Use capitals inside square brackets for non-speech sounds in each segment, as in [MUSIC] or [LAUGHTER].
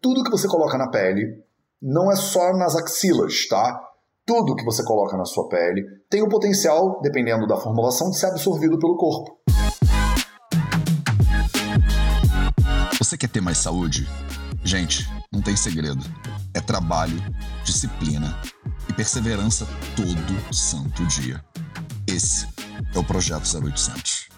tudo que você coloca na pele não é só nas axilas, tá? Tudo que você coloca na sua pele tem o potencial, dependendo da formulação, de ser absorvido pelo corpo. Você quer ter mais saúde? Gente, não tem segredo. É trabalho, disciplina e perseverança todo santo dia. Esse é o Projeto 0800.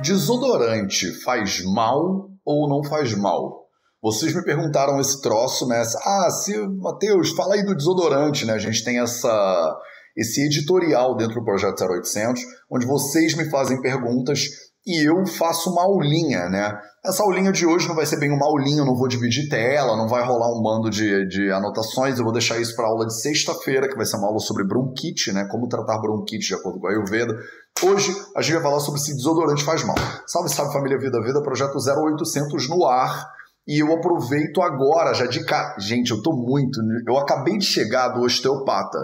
Desodorante faz mal ou não faz mal? Vocês me perguntaram esse troço, né? Ah, se, Matheus, fala aí do desodorante, né? A gente tem essa, esse editorial dentro do Projeto 0800, onde vocês me fazem perguntas e eu faço uma aulinha, né? Essa aulinha de hoje não vai ser bem uma aulinha, eu não vou dividir tela, não vai rolar um bando de, de anotações, eu vou deixar isso para aula de sexta-feira, que vai ser uma aula sobre bronquite, né? Como tratar bronquite de acordo com a Ayurveda. Hoje a gente vai falar sobre se desodorante faz mal. Salve, salve família Vida Vida, projeto 0800 no ar. E eu aproveito agora, já de cara. Gente, eu tô muito. Eu acabei de chegar do osteopata.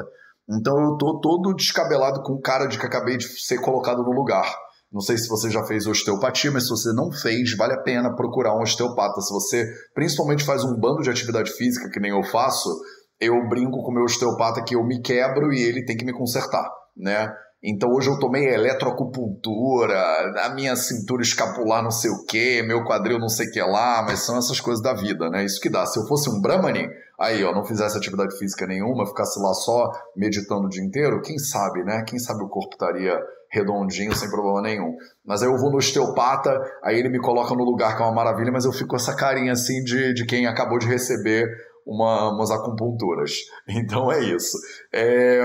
Então eu tô todo descabelado com cara de que acabei de ser colocado no lugar. Não sei se você já fez osteopatia, mas se você não fez, vale a pena procurar um osteopata. Se você principalmente faz um bando de atividade física, que nem eu faço, eu brinco com o meu osteopata que eu me quebro e ele tem que me consertar, né? Então hoje eu tomei eletroacupuntura, a minha cintura escapular não sei o que, meu quadril não sei o que lá, mas são essas coisas da vida, né? Isso que dá. Se eu fosse um Brahmani, aí ó, não fizesse atividade física nenhuma, ficasse lá só meditando o dia inteiro, quem sabe, né? Quem sabe o corpo estaria redondinho, sem problema nenhum. Mas aí eu vou no osteopata, aí ele me coloca no lugar que é uma maravilha, mas eu fico com essa carinha assim de, de quem acabou de receber uma, umas acupunturas. [LAUGHS] Então é isso. É,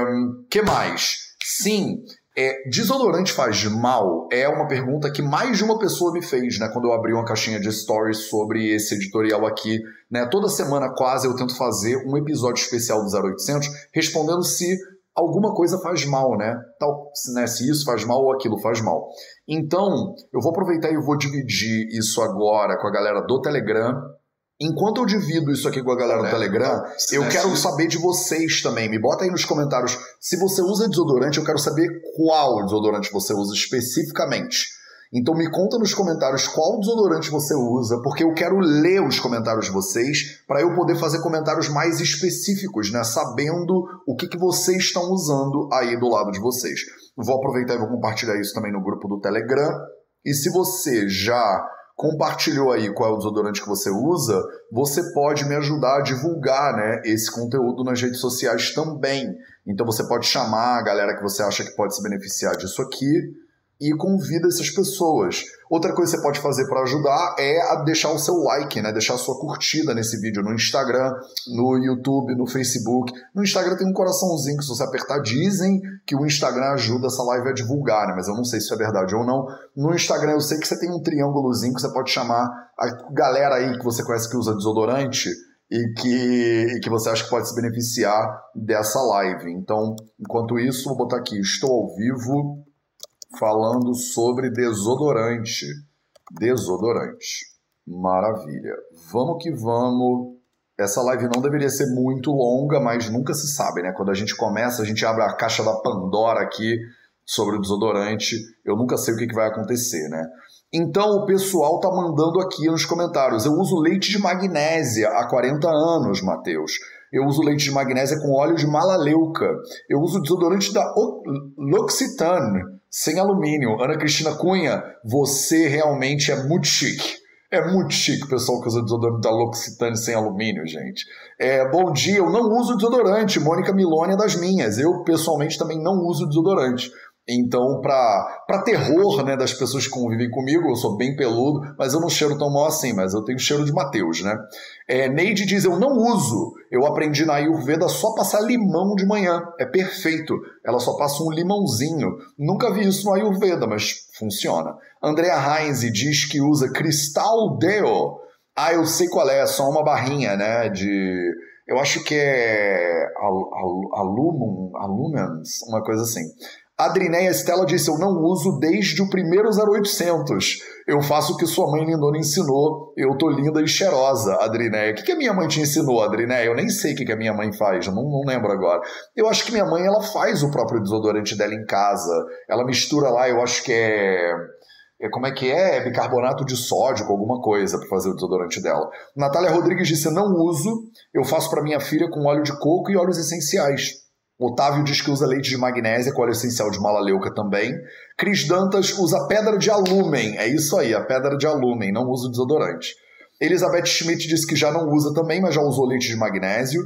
que mais? Sim, é, desodorante faz mal? É uma pergunta que mais de uma pessoa me fez, né? Quando eu abri uma caixinha de stories sobre esse editorial aqui, né? Toda semana quase eu tento fazer um episódio especial do 0800 respondendo se alguma coisa faz mal, né? Tal, né? Se isso faz mal ou aquilo faz mal. Então, eu vou aproveitar e vou dividir isso agora com a galera do Telegram Enquanto eu divido isso aqui com a galera do Telegram, eu quero saber de vocês também. Me bota aí nos comentários. Se você usa desodorante, eu quero saber qual desodorante você usa especificamente. Então me conta nos comentários qual desodorante você usa, porque eu quero ler os comentários de vocês para eu poder fazer comentários mais específicos, né? Sabendo o que, que vocês estão usando aí do lado de vocês. Vou aproveitar e vou compartilhar isso também no grupo do Telegram. E se você já compartilhou aí qual é o desodorante que você usa, você pode me ajudar a divulgar né, esse conteúdo nas redes sociais também. Então você pode chamar a galera que você acha que pode se beneficiar disso aqui e convida essas pessoas. Outra coisa que você pode fazer para ajudar é deixar o seu like, né? Deixar a sua curtida nesse vídeo no Instagram, no YouTube, no Facebook. No Instagram tem um coraçãozinho que se você apertar dizem que o Instagram ajuda essa live a divulgar, né? Mas eu não sei se isso é verdade ou não. No Instagram eu sei que você tem um triângulozinho que você pode chamar a galera aí que você conhece que usa desodorante e que, e que você acha que pode se beneficiar dessa live. Então, enquanto isso, vou botar aqui, estou ao vivo falando sobre desodorante. Desodorante. Maravilha. Vamos que vamos. Essa live não deveria ser muito longa, mas nunca se sabe, né? Quando a gente começa, a gente abre a caixa da Pandora aqui sobre o desodorante. Eu nunca sei o que, vai acontecer, né? Então o pessoal tá mandando aqui nos comentários. Eu uso leite de magnésia há 40 anos, Matheus. Eu uso leite de magnésia com óleo de malaleuca. Eu uso desodorante da L'Occitane sem alumínio. Ana Cristina Cunha, você realmente é muito chique. É muito chique o pessoal que usa desodorante da L'Occitane sem alumínio, gente. É, bom dia, eu não uso desodorante. Mônica Milone é das minhas. Eu, pessoalmente, também não uso desodorante. Então, para terror né, das pessoas que convivem comigo, eu sou bem peludo, mas eu não cheiro tão mal assim, mas eu tenho cheiro de Mateus, né? É, Neide diz, eu não uso. Eu aprendi na Ayurveda só passar limão de manhã. É perfeito. Ela só passa um limãozinho. Nunca vi isso no Ayurveda, mas funciona. Andrea Heinz diz que usa Cristal Deo. Ah, eu sei qual é, é só uma barrinha, né, de... Eu acho que é Alumum, Alumens, uma coisa assim. Adrinéia Stella disse: Eu não uso desde o primeiro 0800. Eu faço o que sua mãe lindona ensinou. Eu tô linda e cheirosa, Adrinéia. O que, que a minha mãe te ensinou, Adrinéia? Eu nem sei o que, que a minha mãe faz, não, não lembro agora. Eu acho que minha mãe ela faz o próprio desodorante dela em casa. Ela mistura lá, eu acho que é é como é que é? é bicarbonato de sódio com alguma coisa para fazer o desodorante dela. Natália Rodrigues disse: não uso, eu faço para minha filha com óleo de coco e óleos essenciais. Otávio diz que usa leite de magnésia com óleo essencial de malaleuca também. Cris Dantas usa pedra de alumem. É isso aí, a pedra de alumem, não usa desodorante. Elizabeth Schmidt disse que já não usa também, mas já usou leite de magnésio.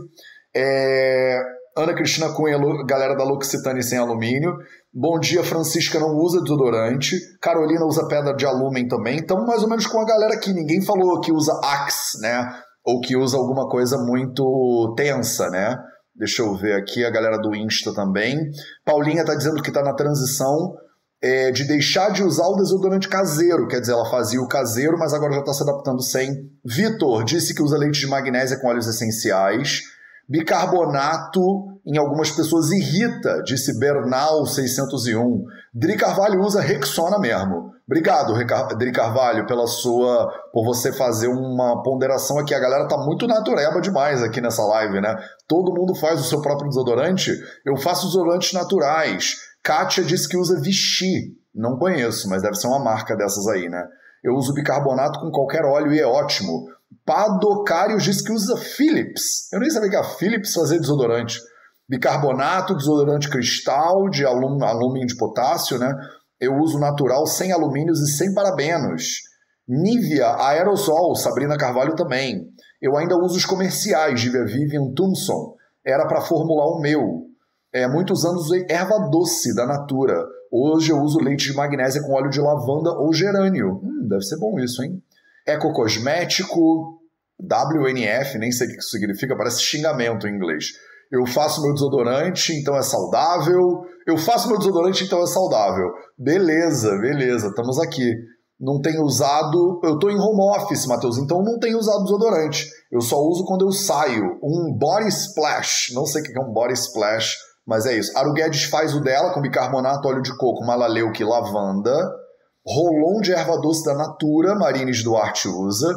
É... Ana Cristina Cunha, galera da L'Occitane sem alumínio. Bom dia, Francisca não usa desodorante. Carolina usa pedra de alumínio também. Então, mais ou menos com a galera aqui. Ninguém falou que usa Axe, né? Ou que usa alguma coisa muito tensa, né? Deixa eu ver aqui a galera do Insta também. Paulinha tá dizendo que tá na transição é, de deixar de usar o desodorante caseiro. Quer dizer, ela fazia o caseiro, mas agora já está se adaptando sem. Vitor disse que usa leite de magnésia com óleos essenciais. Bicarbonato em algumas pessoas irrita, disse Bernal 601. Dri Carvalho usa Rexona mesmo. Obrigado, Dri Carvalho, pela sua. por você fazer uma ponderação aqui. A galera tá muito natureba demais aqui nessa live, né? Todo mundo faz o seu próprio desodorante. Eu faço desodorantes naturais. Kátia disse que usa Vichy. Não conheço, mas deve ser uma marca dessas aí, né? Eu uso bicarbonato com qualquer óleo e é ótimo. Padocários diz que usa Philips. Eu nem sabia que a Philips fazia desodorante. Bicarbonato, desodorante cristal de alumínio de potássio, né? Eu uso natural sem alumínios e sem parabenos. Nivea aerosol, Sabrina Carvalho também. Eu ainda uso os comerciais de Vivian Thompson. Era para formular o meu. É, muitos anos usei erva doce da Natura. Hoje eu uso leite de magnésia com óleo de lavanda ou gerânio. Hum, deve ser bom isso, hein? Ecocosmético, WNF, nem sei o que isso significa, parece xingamento em inglês. Eu faço meu desodorante, então é saudável. Eu faço meu desodorante, então é saudável. Beleza, beleza, estamos aqui. Não tenho usado. Eu estou em home office, Matheus, então não tenho usado desodorante. Eu só uso quando eu saio. Um body splash. Não sei o que é um body splash, mas é isso. Aru Guedes faz o dela com bicarbonato, óleo de coco, malaleuque lavanda. Rolon de erva doce da Natura, Marines Duarte usa.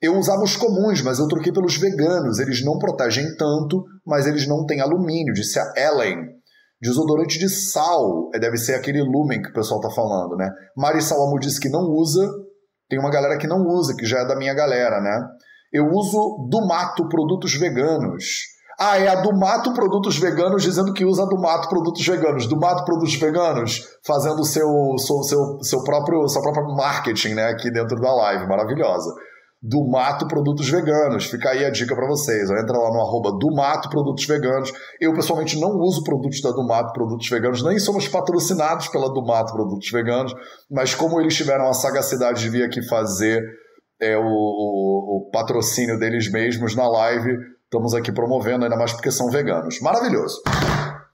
Eu usava os comuns, mas eu troquei pelos veganos. Eles não protegem tanto, mas eles não têm alumínio, disse a Ellen. Desodorante de sal, é, deve ser aquele lumen que o pessoal tá falando, né? Mari Salamo disse que não usa. Tem uma galera que não usa, que já é da minha galera, né? Eu uso do mato produtos veganos. Ah, é a do Mato Produtos Veganos dizendo que usa a do Mato Produtos Veganos. Do Mato Produtos Veganos fazendo seu, seu, seu, seu próprio, seu próprio marketing né, aqui dentro da live. Maravilhosa. Do Mato Produtos Veganos. Fica aí a dica para vocês. Entra lá no arroba do Mato Produtos Veganos. Eu, pessoalmente, não uso produtos da do Mato Produtos Veganos. Nem somos patrocinados pela do Mato Produtos Veganos. Mas como eles tiveram a sagacidade de vir aqui fazer é, o, o, o patrocínio deles mesmos na live Estamos aqui promovendo, ainda mais porque são veganos. Maravilhoso.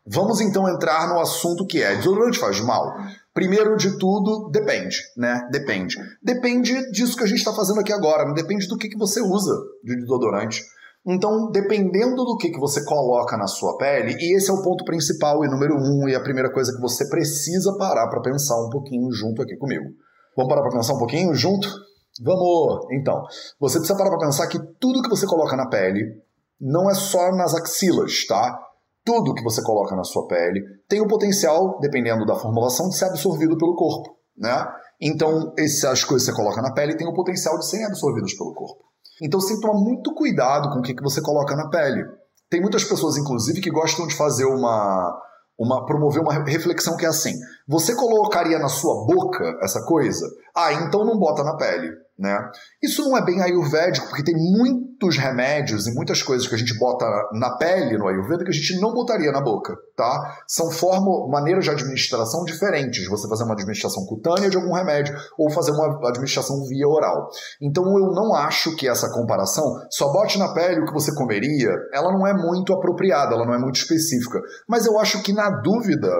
Vamos então entrar no assunto que é: desodorante faz mal? Primeiro de tudo, depende, né? Depende. Depende disso que a gente está fazendo aqui agora, depende do que, que você usa de desodorante. Então, dependendo do que, que você coloca na sua pele, e esse é o ponto principal e número um, e a primeira coisa que você precisa parar para pensar um pouquinho junto aqui comigo. Vamos parar para pensar um pouquinho junto? Vamos! Então, você precisa parar para pensar que tudo que você coloca na pele, não é só nas axilas, tá? Tudo que você coloca na sua pele tem o potencial, dependendo da formulação, de ser absorvido pelo corpo, né? Então, essas coisas que você coloca na pele têm o potencial de serem absorvidas pelo corpo. Então, você tem que tomar muito cuidado com o que, que você coloca na pele. Tem muitas pessoas, inclusive, que gostam de fazer uma, uma promover uma reflexão que é assim: você colocaria na sua boca essa coisa? Ah, então não bota na pele. Né? Isso não é bem ayurvédico, porque tem muitos remédios e muitas coisas que a gente bota na pele no ayurveda que a gente não botaria na boca, tá? São forma, maneiras de administração diferentes. Você fazer uma administração cutânea de algum remédio ou fazer uma administração via oral. Então eu não acho que essa comparação, só bote na pele o que você comeria, ela não é muito apropriada, ela não é muito específica. Mas eu acho que na dúvida,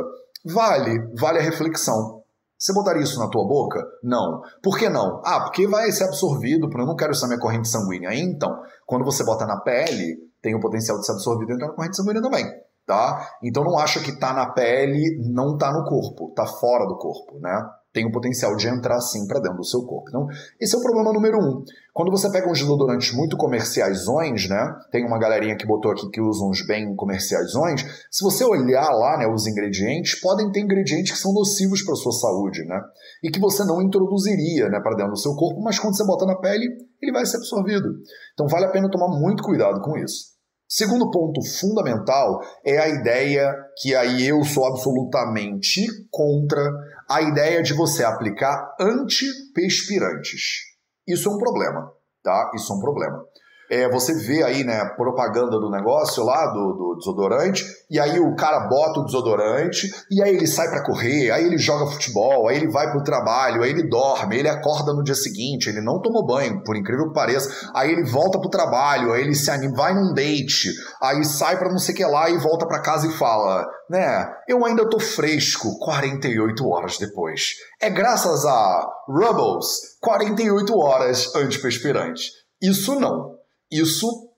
vale, vale a reflexão. Você botaria isso na tua boca? Não. Por que não? Ah, porque vai ser absorvido, porque eu não quero na minha corrente sanguínea. Então, quando você bota na pele, tem o potencial de ser absorvido dentro da corrente sanguínea também, tá? Então não acha que tá na pele, não tá no corpo, tá fora do corpo, né? Tem o potencial de entrar sim para dentro do seu corpo. Então, esse é o problema número um. Quando você pega uns desodorantes muito comerciaisões, né? Tem uma galerinha que botou aqui que usa uns bem comerciaisões. Se você olhar lá, né, os ingredientes, podem ter ingredientes que são nocivos para sua saúde, né? E que você não introduziria, né, para dentro do seu corpo, mas quando você bota na pele, ele vai ser absorvido. Então, vale a pena tomar muito cuidado com isso. Segundo ponto fundamental é a ideia que aí eu sou absolutamente contra a ideia de você aplicar antiperspirantes. Isso é um problema, tá? Isso é um problema é, você vê aí, né, propaganda do negócio lá, do, do, desodorante, e aí o cara bota o desodorante, e aí ele sai para correr, aí ele joga futebol, aí ele vai pro trabalho, aí ele dorme, ele acorda no dia seguinte, ele não tomou banho, por incrível que pareça, aí ele volta pro trabalho, aí ele se anima, vai num date, aí sai pra não sei o que lá e volta para casa e fala, né, eu ainda tô fresco 48 horas depois. É graças a Rubbles 48 horas antiperspirante. Isso não isso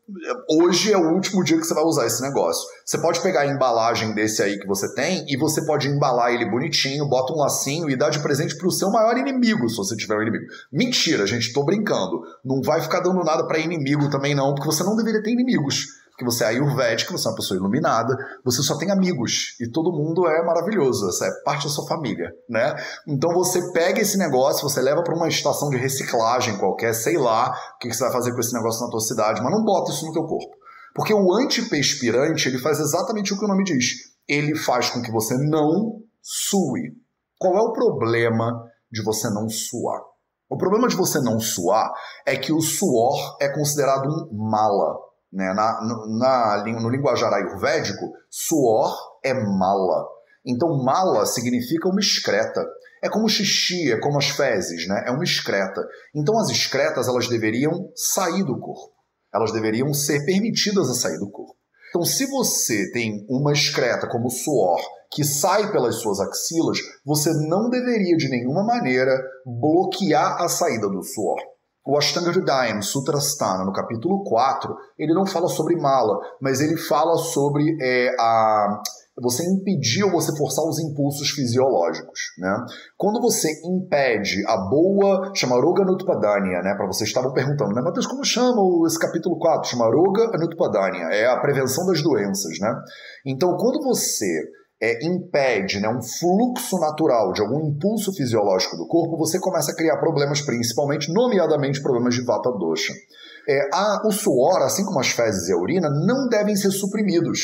hoje é o último dia que você vai usar esse negócio. Você pode pegar a embalagem desse aí que você tem e você pode embalar ele bonitinho, bota um lacinho e dar de presente pro seu maior inimigo, se você tiver um inimigo. Mentira, gente, tô brincando. Não vai ficar dando nada para inimigo também não, porque você não deveria ter inimigos que você é ayurvédica, você é uma pessoa iluminada, você só tem amigos e todo mundo é maravilhoso, essa é parte da sua família, né? Então você pega esse negócio, você leva para uma estação de reciclagem qualquer, sei lá o que você vai fazer com esse negócio na tua cidade, mas não bota isso no teu corpo. Porque o antiperspirante, ele faz exatamente o que o nome diz. Ele faz com que você não sue. Qual é o problema de você não suar? O problema de você não suar é que o suor é considerado um mala. Né? Na, na, no linguajar ayurvédico, suor é mala. Então, mala significa uma excreta. É como xixi, é como as fezes, né? É uma excreta. Então, as excretas elas deveriam sair do corpo. Elas deveriam ser permitidas a sair do corpo. Então, se você tem uma excreta como suor que sai pelas suas axilas, você não deveria de nenhuma maneira bloquear a saída do suor. O Ashtanga Hridayam Sutrasthana, no capítulo 4, ele não fala sobre mala, mas ele fala sobre é, a você impedir ou você forçar os impulsos fisiológicos, né? Quando você impede a boa Chamaroga Anutpadanya, né? Para vocês estavam perguntando, né? Matheus, como chama esse capítulo 4? Chamaroga Anutpadanya, é a prevenção das doenças, né? Então, quando você é, impede né, um fluxo natural de algum impulso fisiológico do corpo, você começa a criar problemas, principalmente, nomeadamente problemas de vata dosha. É, a, o suor, assim como as fezes e a urina, não devem ser suprimidos.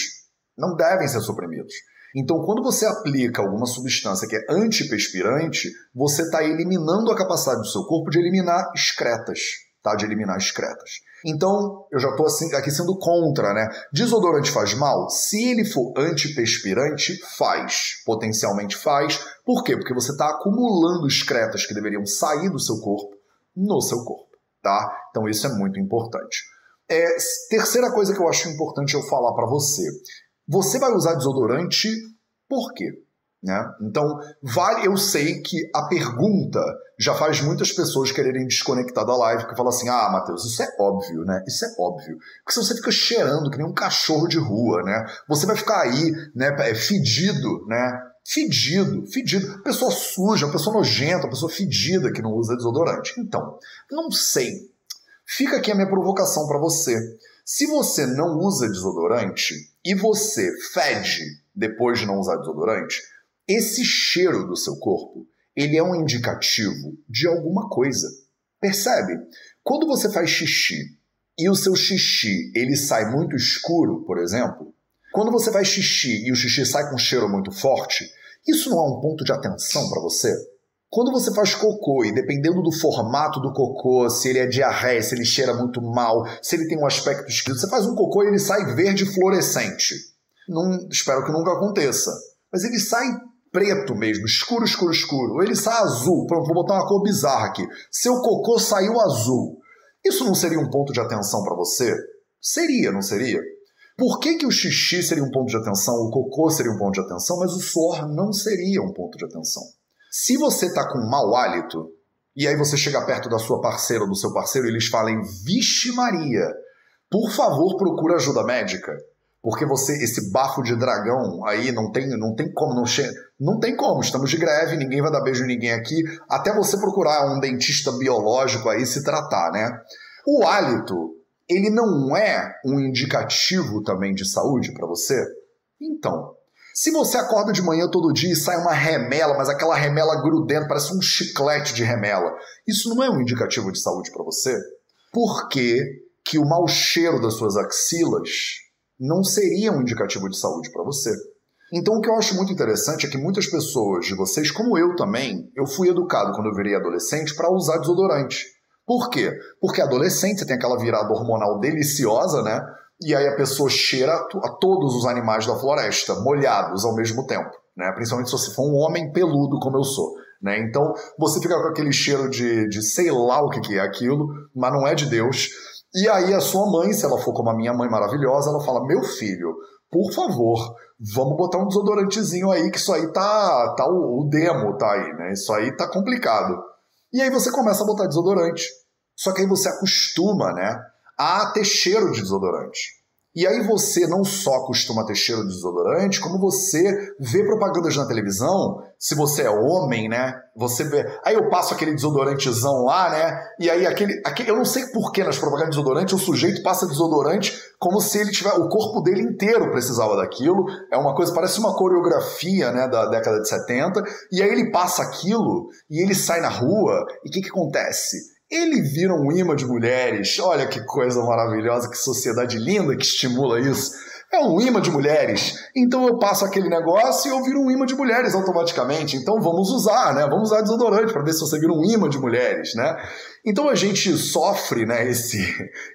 Não devem ser suprimidos. Então, quando você aplica alguma substância que é antiperspirante, você está eliminando a capacidade do seu corpo de eliminar excretas tá? De eliminar excretas. Então, eu já estou assim, aqui sendo contra, né? Desodorante faz mal? Se ele for antiperspirante, faz. Potencialmente faz. Por quê? Porque você está acumulando excretas que deveriam sair do seu corpo no seu corpo, tá? Então, isso é muito importante. É, terceira coisa que eu acho importante eu falar para você. Você vai usar desodorante por quê? Né? Então, vale, eu sei que a pergunta já faz muitas pessoas quererem desconectar da live, que fala assim: ah, Matheus, isso é óbvio, né? Isso é óbvio. Porque se você fica cheirando que nem um cachorro de rua, né? Você vai ficar aí, né, é, fedido, né? Fedido, fedido. Pessoa suja, pessoa nojenta, pessoa fedida que não usa desodorante. Então, não sei. Fica aqui a minha provocação para você. Se você não usa desodorante e você fede depois de não usar desodorante, esse cheiro do seu corpo, ele é um indicativo de alguma coisa. Percebe? Quando você faz xixi e o seu xixi ele sai muito escuro, por exemplo, quando você faz xixi e o xixi sai com um cheiro muito forte, isso não é um ponto de atenção para você? Quando você faz cocô e dependendo do formato do cocô, se ele é diarreia, se ele cheira muito mal, se ele tem um aspecto esquisito, você faz um cocô e ele sai verde fluorescente. Não, espero que nunca aconteça. Mas ele sai preto mesmo, escuro, escuro, escuro. Ele sai azul. Pronto, vou botar uma cor bizarra aqui. Seu cocô saiu azul. Isso não seria um ponto de atenção para você? Seria, não seria? Por que, que o xixi seria um ponto de atenção, o cocô seria um ponto de atenção, mas o suor não seria um ponto de atenção? Se você está com mau hálito, e aí você chega perto da sua parceira ou do seu parceiro e eles falam, vixe Maria, por favor procura ajuda médica. Porque você, esse bafo de dragão aí não tem, não tem como, não, che... não tem como, estamos de greve, ninguém vai dar beijo em ninguém aqui, até você procurar um dentista biológico aí se tratar, né? O hálito, ele não é um indicativo também de saúde para você? Então, se você acorda de manhã todo dia e sai uma remela, mas aquela remela grudenta, parece um chiclete de remela, isso não é um indicativo de saúde para você? Por que, que o mau cheiro das suas axilas não seria um indicativo de saúde para você. Então, o que eu acho muito interessante é que muitas pessoas de vocês, como eu também, eu fui educado quando eu virei adolescente para usar desodorante. Por quê? Porque adolescente você tem aquela virada hormonal deliciosa, né? E aí a pessoa cheira a todos os animais da floresta, molhados ao mesmo tempo, né? Principalmente se você for um homem peludo como eu sou. Né? Então você fica com aquele cheiro de, de sei lá o que, que é aquilo, mas não é de Deus. E aí a sua mãe, se ela for como a minha mãe maravilhosa, ela fala: "Meu filho, por favor, vamos botar um desodorantezinho aí que isso aí tá tá o, o demo tá aí, né? Isso aí tá complicado". E aí você começa a botar desodorante. Só que aí você acostuma, né, a ter cheiro de desodorante. E aí você não só costuma ter cheiro de desodorante, como você vê propagandas na televisão, se você é homem, né? Você vê. Aí eu passo aquele desodorantezão lá, né? E aí aquele. aquele eu não sei por que nas propagandas de desodorante o sujeito passa desodorante como se ele tiver. O corpo dele inteiro precisava daquilo. É uma coisa, parece uma coreografia, né? Da década de 70. E aí ele passa aquilo e ele sai na rua. E o que, que acontece? Ele vira um imã de mulheres. Olha que coisa maravilhosa, que sociedade linda que estimula isso. É um imã de mulheres. Então eu passo aquele negócio e eu viro um imã de mulheres automaticamente. Então vamos usar, né? Vamos usar desodorante para ver se você vira um imã de mulheres, né? Então a gente sofre né, esse,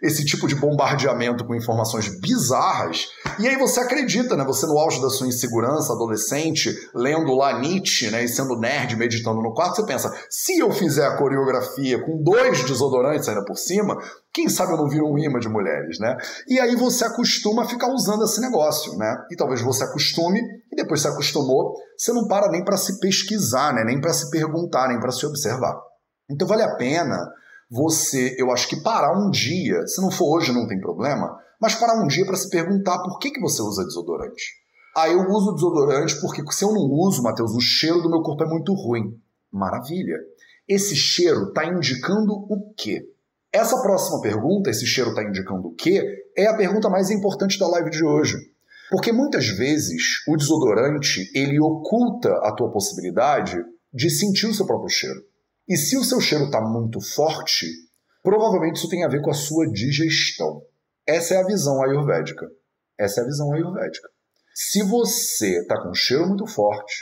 esse tipo de bombardeamento com informações bizarras, e aí você acredita, né? Você no auge da sua insegurança, adolescente, lendo lá Nietzsche, né? E sendo nerd, meditando no quarto, você pensa, se eu fizer a coreografia com dois desodorantes ainda por cima, quem sabe eu não viro um imã de mulheres, né? E aí você acostuma a ficar usando esse negócio, né? E talvez você acostume, e depois se acostumou, você não para nem para se pesquisar, né? Nem para se perguntar, nem para se observar. Então vale a pena você, eu acho que parar um dia, se não for hoje não tem problema, mas parar um dia para se perguntar por que, que você usa desodorante. Ah, eu uso desodorante porque se eu não uso, Matheus, o cheiro do meu corpo é muito ruim. Maravilha. Esse cheiro está indicando o quê? Essa próxima pergunta, esse cheiro está indicando o quê? É a pergunta mais importante da live de hoje. Porque muitas vezes o desodorante ele oculta a tua possibilidade de sentir o seu próprio cheiro. E se o seu cheiro está muito forte, provavelmente isso tem a ver com a sua digestão. Essa é a visão ayurvédica. Essa é a visão ayurvédica. Se você está com um cheiro muito forte,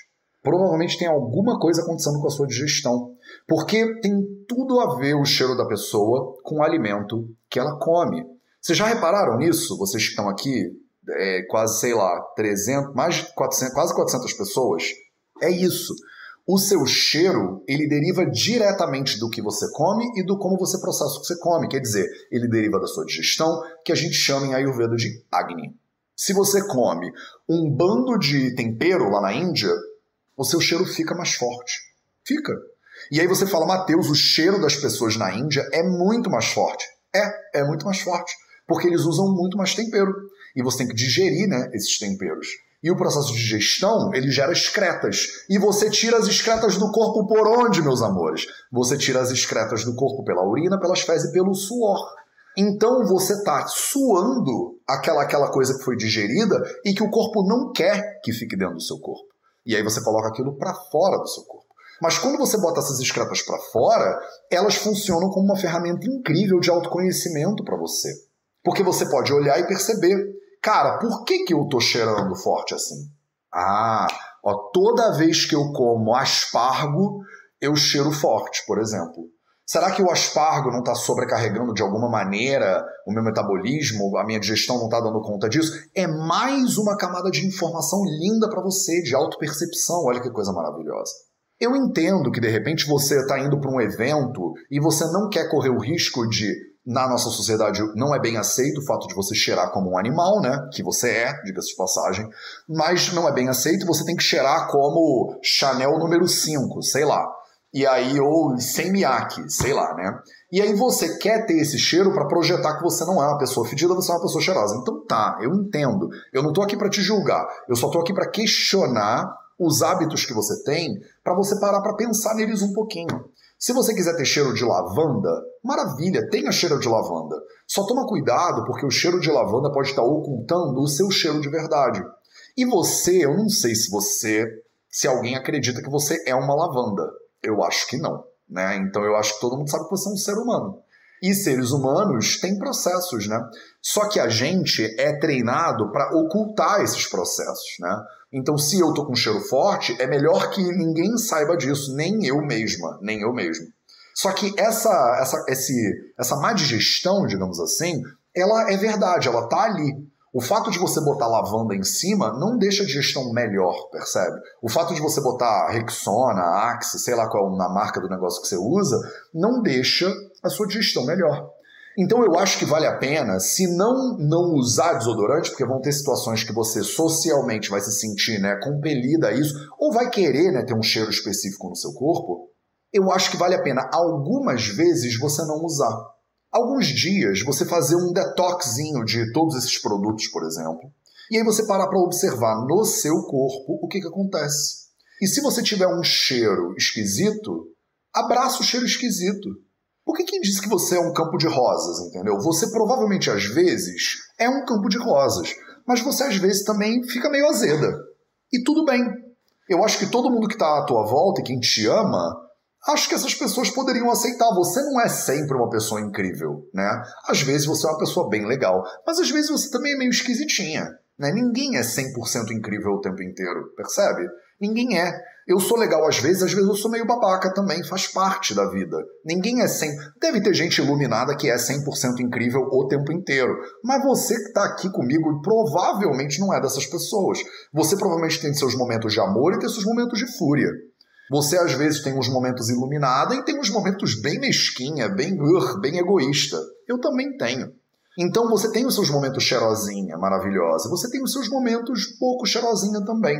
provavelmente tem alguma coisa acontecendo com a sua digestão. Porque tem tudo a ver o cheiro da pessoa com o alimento que ela come. Vocês já repararam nisso? Vocês que estão aqui, é, quase, sei lá, 300, mais de 400, quase 400 pessoas. É isso o seu cheiro ele deriva diretamente do que você come e do como você processa o que você come. Quer dizer, ele deriva da sua digestão, que a gente chama em Ayurveda de Agni. Se você come um bando de tempero lá na Índia, o seu cheiro fica mais forte. Fica. E aí você fala, Mateus, o cheiro das pessoas na Índia é muito mais forte. É, é muito mais forte. Porque eles usam muito mais tempero. E você tem que digerir né, esses temperos. E o processo de digestão, ele gera excretas. E você tira as excretas do corpo por onde, meus amores? Você tira as excretas do corpo pela urina, pelas fezes e pelo suor. Então você está suando aquela, aquela coisa que foi digerida e que o corpo não quer que fique dentro do seu corpo. E aí você coloca aquilo para fora do seu corpo. Mas quando você bota essas excretas para fora, elas funcionam como uma ferramenta incrível de autoconhecimento para você. Porque você pode olhar e perceber Cara, por que, que eu tô cheirando forte assim? Ah, ó, toda vez que eu como aspargo, eu cheiro forte, por exemplo. Será que o aspargo não está sobrecarregando de alguma maneira o meu metabolismo, a minha digestão não está dando conta disso? É mais uma camada de informação linda para você, de autopercepção. Olha que coisa maravilhosa. Eu entendo que de repente você está indo para um evento e você não quer correr o risco de na nossa sociedade não é bem aceito o fato de você cheirar como um animal, né? Que você é, diga-se de passagem. Mas não é bem aceito, você tem que cheirar como Chanel número 5, sei lá. E aí, ou sem miyake, sei lá, né? E aí você quer ter esse cheiro para projetar que você não é uma pessoa fedida, você é uma pessoa cheirosa. Então tá, eu entendo. Eu não tô aqui para te julgar. Eu só tô aqui para questionar os hábitos que você tem para você parar para pensar neles um pouquinho. Se você quiser ter cheiro de lavanda, maravilha, tenha cheiro de lavanda. Só toma cuidado porque o cheiro de lavanda pode estar ocultando o seu cheiro de verdade. E você, eu não sei se você, se alguém acredita que você é uma lavanda. Eu acho que não. Né? Então eu acho que todo mundo sabe que você é um ser humano. E seres humanos têm processos, né? Só que a gente é treinado para ocultar esses processos, né? Então, se eu tô com um cheiro forte, é melhor que ninguém saiba disso, nem eu mesma, nem eu mesmo. Só que essa, essa, esse, essa má digestão, digamos assim, ela é verdade, ela tá ali. O fato de você botar lavanda em cima não deixa a digestão melhor, percebe? O fato de você botar Rexona, Axe, sei lá qual na marca do negócio que você usa, não deixa a sua digestão melhor. Então eu acho que vale a pena, se não não usar desodorante, porque vão ter situações que você socialmente vai se sentir né, compelida a isso, ou vai querer né, ter um cheiro específico no seu corpo, eu acho que vale a pena algumas vezes você não usar alguns dias você fazer um detoxinho de todos esses produtos, por exemplo, e aí você parar para observar no seu corpo o que, que acontece. E se você tiver um cheiro esquisito, abraça o cheiro esquisito. Por que quem disse que você é um campo de rosas, entendeu? Você provavelmente às vezes é um campo de rosas, mas você às vezes também fica meio azeda. E tudo bem. Eu acho que todo mundo que está à tua volta e quem te ama acho que essas pessoas poderiam aceitar. Você não é sempre uma pessoa incrível, né? Às vezes você é uma pessoa bem legal, mas às vezes você também é meio esquisitinha, né? Ninguém é 100% incrível o tempo inteiro, percebe? Ninguém é. Eu sou legal às vezes, às vezes eu sou meio babaca também, faz parte da vida. Ninguém é 100%. Deve ter gente iluminada que é 100% incrível o tempo inteiro. Mas você que está aqui comigo provavelmente não é dessas pessoas. Você provavelmente tem seus momentos de amor e tem seus momentos de fúria. Você às vezes tem uns momentos iluminada e tem uns momentos bem mesquinha, bem uh, bem egoísta. Eu também tenho. Então você tem os seus momentos cheirosinha, maravilhosa. Você tem os seus momentos pouco cheirosinha também.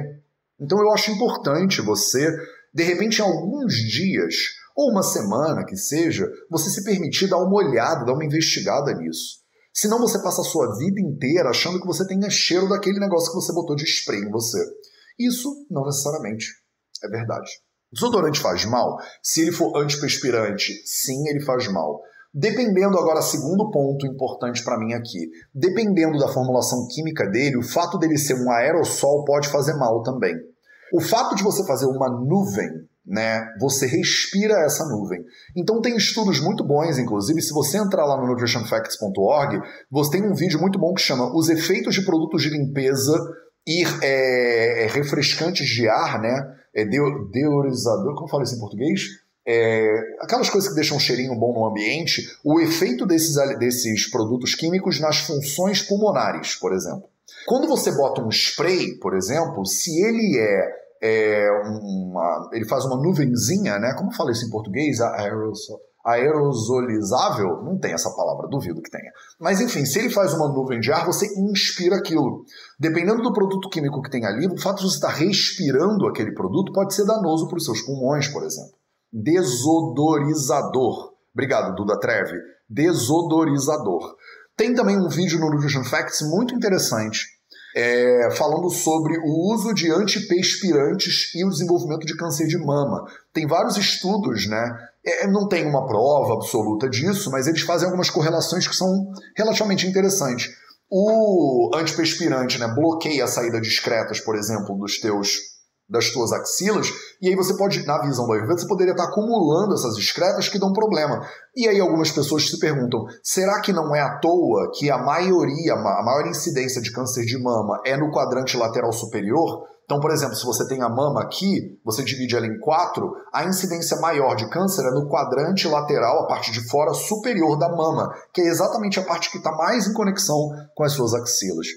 Então eu acho importante você, de repente, em alguns dias, ou uma semana que seja, você se permitir dar uma olhada, dar uma investigada nisso. Senão você passa a sua vida inteira achando que você tenha cheiro daquele negócio que você botou de spray em você. Isso não necessariamente é verdade. Desodorante faz mal? Se ele for antiperspirante, sim, ele faz mal. Dependendo agora, segundo ponto importante para mim aqui, dependendo da formulação química dele, o fato dele ser um aerossol pode fazer mal também. O fato de você fazer uma nuvem, né, você respira essa nuvem. Então tem estudos muito bons, inclusive, se você entrar lá no nutritionfacts.org, você tem um vídeo muito bom que chama Os efeitos de produtos de limpeza e é, refrescantes de ar, né, é, deorizador, como fala isso em português? É, aquelas coisas que deixam um cheirinho bom no ambiente, o efeito desses, desses produtos químicos nas funções pulmonares, por exemplo. Quando você bota um spray, por exemplo, se ele é, é uma, ele faz uma nuvenzinha, né? Como fala isso em português? Aerosol aerosolizável, não tem essa palavra, duvido que tenha. Mas enfim, se ele faz uma nuvem de ar, você inspira aquilo. Dependendo do produto químico que tem ali, o fato de você estar respirando aquele produto pode ser danoso para os seus pulmões, por exemplo. Desodorizador. Obrigado, Duda Treve. Desodorizador. Tem também um vídeo no Nutrition Facts muito interessante é, falando sobre o uso de antiperspirantes e o desenvolvimento de câncer de mama. Tem vários estudos, né? É, não tem uma prova absoluta disso, mas eles fazem algumas correlações que são relativamente interessantes. O antiperspirante né, bloqueia a saída de excretas, por exemplo, dos teus das tuas axilas, e aí você pode, na visão do Ayurveda, você poderia estar acumulando essas excretas que dão problema. E aí algumas pessoas se perguntam, será que não é à toa que a maioria, a maior incidência de câncer de mama é no quadrante lateral superior? Então, por exemplo, se você tem a mama aqui, você divide ela em quatro, a incidência maior de câncer é no quadrante lateral, a parte de fora superior da mama, que é exatamente a parte que está mais em conexão com as suas axilas.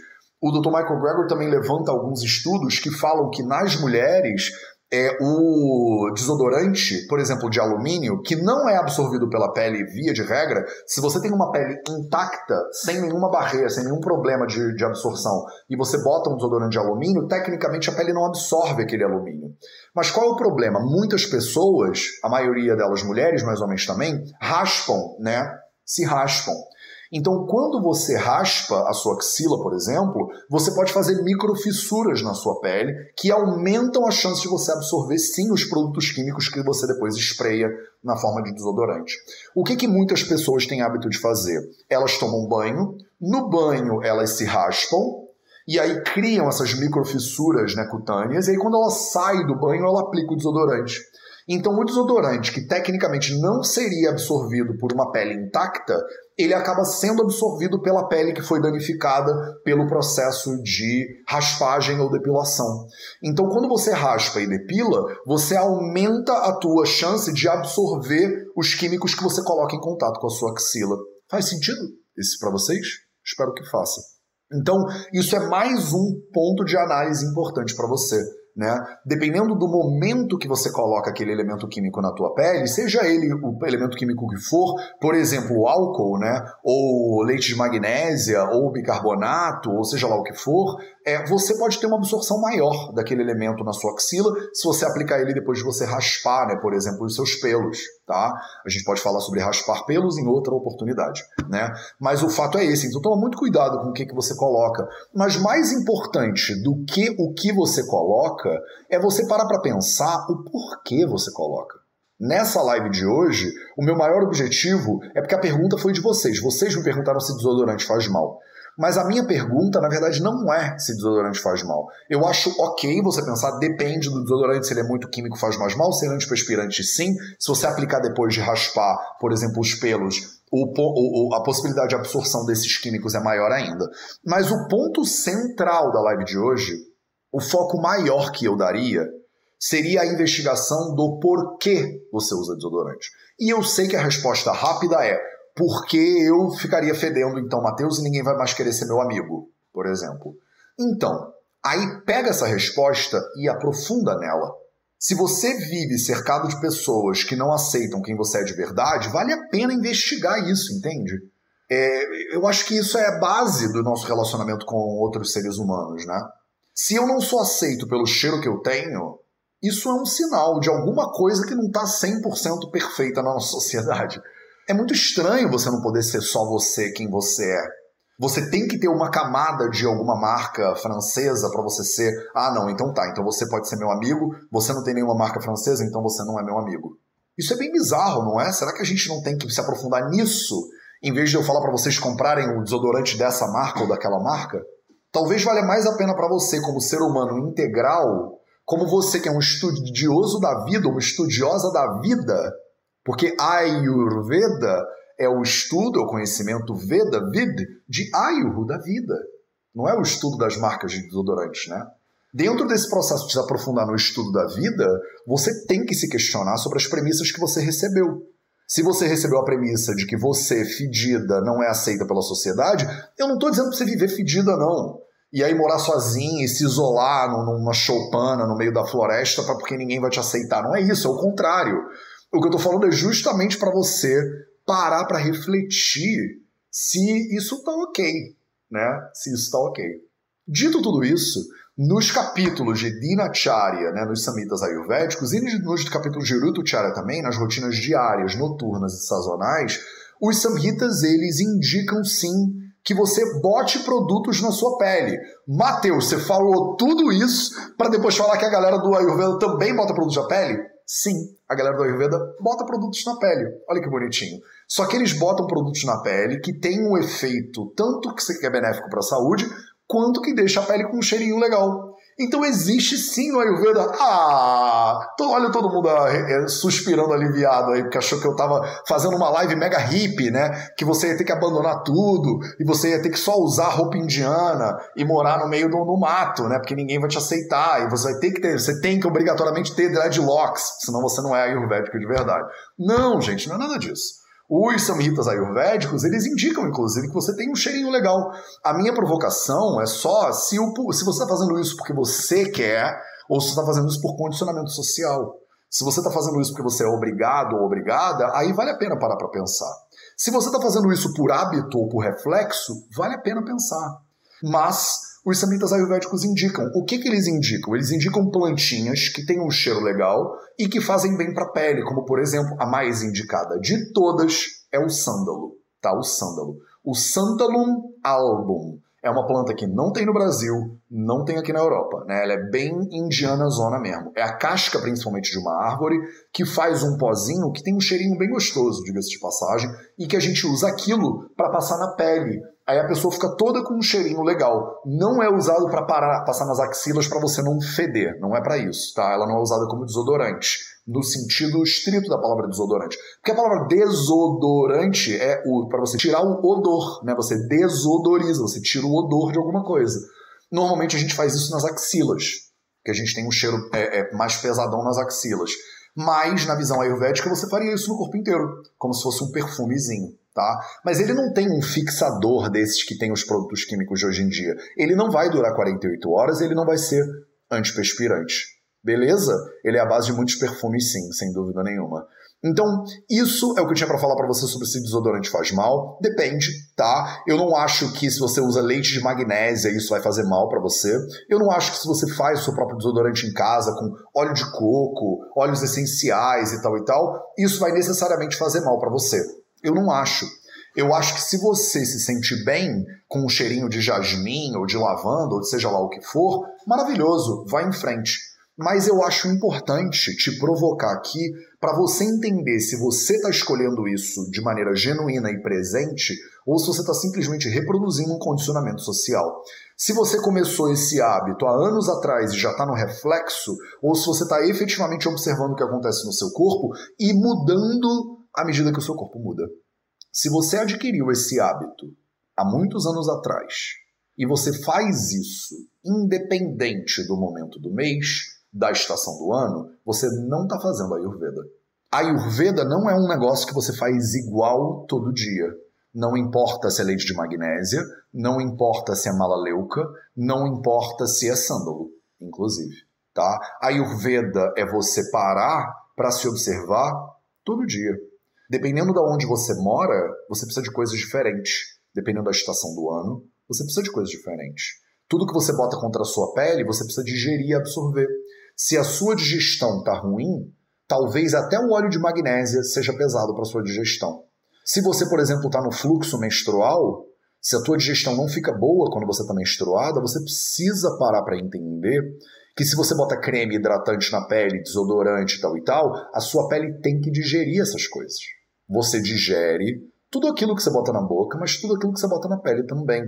O Dr. Michael Greger também levanta alguns estudos que falam que nas mulheres é o desodorante, por exemplo, de alumínio, que não é absorvido pela pele via de regra, se você tem uma pele intacta, sem nenhuma barreira, sem nenhum problema de, de absorção, e você bota um desodorante de alumínio, tecnicamente a pele não absorve aquele alumínio. Mas qual é o problema? Muitas pessoas, a maioria delas mulheres, mas homens também, raspam, né? Se raspam. Então, quando você raspa a sua axila, por exemplo, você pode fazer microfissuras na sua pele que aumentam a chance de você absorver sim os produtos químicos que você depois espreia na forma de desodorante. O que, que muitas pessoas têm hábito de fazer? Elas tomam banho, no banho elas se raspam, e aí criam essas microfissuras né, cutâneas, e aí quando ela sai do banho, ela aplica o desodorante. Então, o desodorante, que tecnicamente não seria absorvido por uma pele intacta, ele acaba sendo absorvido pela pele que foi danificada pelo processo de raspagem ou depilação. Então, quando você raspa e depila, você aumenta a tua chance de absorver os químicos que você coloca em contato com a sua axila. Faz sentido isso para vocês? Espero que faça. Então, isso é mais um ponto de análise importante para você. Né? Dependendo do momento que você coloca aquele elemento químico na tua pele, seja ele o elemento químico que for, por exemplo, o álcool, né? ou leite de magnésia, ou bicarbonato, ou seja lá o que for, é, você pode ter uma absorção maior daquele elemento na sua axila se você aplicar ele depois de você raspar, né, por exemplo, os seus pelos, tá? A gente pode falar sobre raspar pelos em outra oportunidade, né? Mas o fato é esse, então toma muito cuidado com o que, que você coloca. Mas mais importante do que o que você coloca é você parar para pensar o porquê você coloca. Nessa live de hoje, o meu maior objetivo é porque a pergunta foi de vocês. Vocês me perguntaram se desodorante faz mal. Mas a minha pergunta, na verdade, não é se desodorante faz mal. Eu acho ok você pensar, depende do desodorante, se ele é muito químico faz mais mal, se ele é antiperspirante sim. Se você aplicar depois de raspar, por exemplo, os pelos, o, o, a possibilidade de absorção desses químicos é maior ainda. Mas o ponto central da live de hoje, o foco maior que eu daria, seria a investigação do porquê você usa desodorante. E eu sei que a resposta rápida é porque eu ficaria fedendo então Mateus e ninguém vai mais querer ser meu amigo, por exemplo. Então, aí pega essa resposta e aprofunda nela. Se você vive cercado de pessoas que não aceitam quem você é de verdade, vale a pena investigar isso, entende? É, eu acho que isso é base do nosso relacionamento com outros seres humanos, né? Se eu não sou aceito pelo cheiro que eu tenho, isso é um sinal de alguma coisa que não está 100% perfeita na nossa [LAUGHS] sociedade. É muito estranho você não poder ser só você quem você é. Você tem que ter uma camada de alguma marca francesa para você ser. Ah, não, então tá. Então você pode ser meu amigo. Você não tem nenhuma marca francesa, então você não é meu amigo. Isso é bem bizarro, não é? Será que a gente não tem que se aprofundar nisso em vez de eu falar para vocês comprarem o desodorante dessa marca ou daquela marca? Talvez valha mais a pena para você, como ser humano integral, como você que é um estudioso da vida, uma estudiosa da vida, porque Ayurveda é o estudo, é o conhecimento Veda, Vid, de Ayurveda, da vida. Não é o estudo das marcas de desodorantes, né? Dentro desse processo de se aprofundar no estudo da vida, você tem que se questionar sobre as premissas que você recebeu. Se você recebeu a premissa de que você, fedida, não é aceita pela sociedade, eu não estou dizendo para você viver fedida, não. E aí morar sozinho e se isolar numa choupana no meio da floresta porque ninguém vai te aceitar. Não é isso, é o contrário. O que eu estou falando é justamente para você parar para refletir se isso está ok, né? Se isso está ok. Dito tudo isso, nos capítulos de Dinacharya, né, nos samitas ayurvédicos, e nos capítulos de Rutucharya também, nas rotinas diárias, noturnas e sazonais, os samhitas eles indicam sim que você bote produtos na sua pele. Mateus, você falou tudo isso para depois falar que a galera do Ayurveda também bota produtos na pele? Sim, a galera do Ayurveda bota produtos na pele. Olha que bonitinho. Só que eles botam produtos na pele que tem um efeito tanto que é benéfico para a saúde, quanto que deixa a pele com um cheirinho legal. Então existe sim no Ayurveda. Ah! Tô, olha todo mundo ah, é, suspirando aliviado aí, porque achou que eu tava fazendo uma live mega hippie, né? Que você ia ter que abandonar tudo e você ia ter que só usar roupa indiana e morar no meio do no mato, né? Porque ninguém vai te aceitar. E você vai ter que ter, você tem que obrigatoriamente ter dreadlocks, senão você não é ayurvédico de verdade. Não, gente, não é nada disso. Os samhitas ayurvédicos, eles indicam, inclusive, que você tem um cheirinho legal. A minha provocação é só se, o, se você está fazendo isso porque você quer, ou se você está fazendo isso por condicionamento social. Se você está fazendo isso porque você é obrigado ou obrigada, aí vale a pena parar para pensar. Se você está fazendo isso por hábito ou por reflexo, vale a pena pensar. Mas os samitas ayurvédicos indicam. O que, que eles indicam? Eles indicam plantinhas que têm um cheiro legal e que fazem bem para a pele, como por exemplo, a mais indicada de todas é o sândalo, tá? O sândalo. O Santalum album é uma planta que não tem no Brasil, não tem aqui na Europa, né? Ela é bem indiana zona mesmo. É a casca, principalmente, de uma árvore que faz um pozinho que tem um cheirinho bem gostoso, diga-se de passagem, e que a gente usa aquilo para passar na pele. Aí a pessoa fica toda com um cheirinho legal. Não é usado para passar nas axilas para você não feder, não é para isso, tá? Ela não é usada como desodorante no sentido estrito da palavra desodorante. Porque a palavra desodorante é o para você tirar o odor, né? Você desodoriza, você tira o odor de alguma coisa. Normalmente a gente faz isso nas axilas, que a gente tem um cheiro é, é, mais pesadão nas axilas. Mas na visão ayurvédica você faria isso no corpo inteiro, como se fosse um perfumezinho. Tá? Mas ele não tem um fixador desses que tem os produtos químicos de hoje em dia. Ele não vai durar 48 horas, ele não vai ser antiperspirante. Beleza? Ele é a base de muitos perfumes, sim, sem dúvida nenhuma. Então, isso é o que eu tinha para falar para você sobre se desodorante faz mal. Depende, tá? Eu não acho que se você usa leite de magnésia isso vai fazer mal para você. Eu não acho que se você faz o seu próprio desodorante em casa com óleo de coco, óleos essenciais e tal e tal, isso vai necessariamente fazer mal para você. Eu não acho. Eu acho que se você se sente bem com um cheirinho de jasmim ou de lavanda ou seja lá o que for, maravilhoso, vai em frente. Mas eu acho importante te provocar aqui para você entender se você está escolhendo isso de maneira genuína e presente ou se você está simplesmente reproduzindo um condicionamento social. Se você começou esse hábito há anos atrás e já está no reflexo, ou se você está efetivamente observando o que acontece no seu corpo e mudando à medida que o seu corpo muda. Se você adquiriu esse hábito há muitos anos atrás e você faz isso independente do momento do mês, da estação do ano, você não está fazendo Ayurveda. Ayurveda não é um negócio que você faz igual todo dia. Não importa se é leite de magnésia, não importa se é malaleuca, não importa se é sândalo, inclusive. Tá? Ayurveda é você parar para se observar todo dia. Dependendo de onde você mora, você precisa de coisas diferentes. Dependendo da estação do ano, você precisa de coisas diferentes. Tudo que você bota contra a sua pele, você precisa digerir e absorver. Se a sua digestão está ruim, talvez até o óleo de magnésia seja pesado para sua digestão. Se você, por exemplo, está no fluxo menstrual, se a tua digestão não fica boa quando você está menstruada, você precisa parar para entender que se você bota creme hidratante na pele, desodorante tal e tal, a sua pele tem que digerir essas coisas. Você digere tudo aquilo que você bota na boca, mas tudo aquilo que você bota na pele também.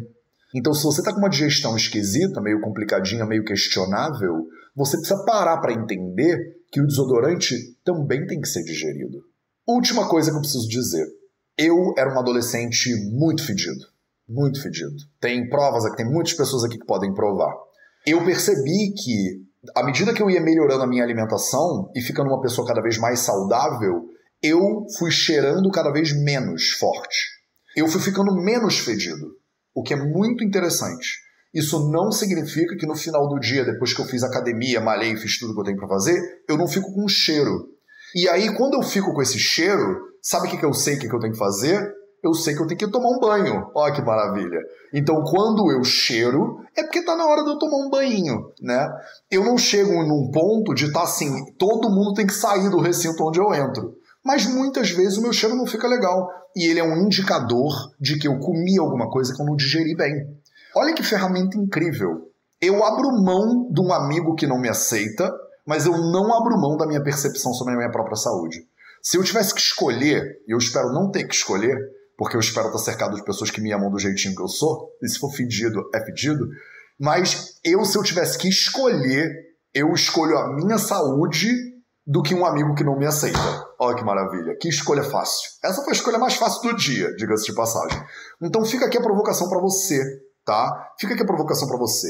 Então, se você está com uma digestão esquisita, meio complicadinha, meio questionável, você precisa parar para entender que o desodorante também tem que ser digerido. Última coisa que eu preciso dizer. Eu era um adolescente muito fedido. Muito fedido. Tem provas aqui, tem muitas pessoas aqui que podem provar. Eu percebi que, à medida que eu ia melhorando a minha alimentação e ficando uma pessoa cada vez mais saudável, eu fui cheirando cada vez menos forte. Eu fui ficando menos fedido, o que é muito interessante. Isso não significa que no final do dia, depois que eu fiz academia, malhei, fiz tudo que eu tenho para fazer, eu não fico com cheiro. E aí, quando eu fico com esse cheiro, sabe o que, que eu sei que, que eu tenho que fazer? Eu sei que eu tenho que tomar um banho. Olha que maravilha. Então, quando eu cheiro, é porque tá na hora de eu tomar um banho, né? Eu não chego num ponto de estar tá assim, todo mundo tem que sair do recinto onde eu entro. Mas muitas vezes o meu cheiro não fica legal. E ele é um indicador de que eu comi alguma coisa que eu não digeri bem. Olha que ferramenta incrível. Eu abro mão de um amigo que não me aceita, mas eu não abro mão da minha percepção sobre a minha própria saúde. Se eu tivesse que escolher, e eu espero não ter que escolher, porque eu espero estar cercado de pessoas que me amam do jeitinho que eu sou, e se for fedido, é fedido, mas eu, se eu tivesse que escolher, eu escolho a minha saúde do que um amigo que não me aceita. Olha que maravilha, que escolha fácil. Essa foi a escolha mais fácil do dia, diga-se de passagem. Então fica aqui a provocação para você tá? Fica aqui a provocação para você.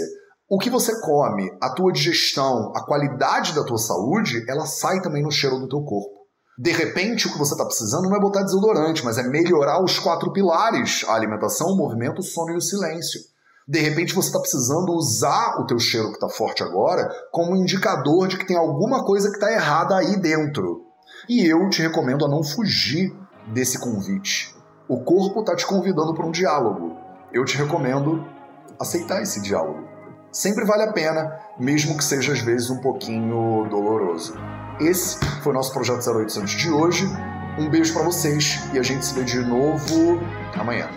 O que você come, a tua digestão, a qualidade da tua saúde, ela sai também no cheiro do teu corpo. De repente, o que você está precisando não é botar desodorante, mas é melhorar os quatro pilares: a alimentação, o movimento, o sono e o silêncio. De repente você está precisando usar o teu cheiro que está forte agora como indicador de que tem alguma coisa que está errada aí dentro. E eu te recomendo a não fugir desse convite. O corpo está te convidando para um diálogo. Eu te recomendo aceitar esse diálogo. Sempre vale a pena, mesmo que seja às vezes um pouquinho doloroso. Esse foi o nosso projeto 0800 de hoje. Um beijo para vocês e a gente se vê de novo amanhã.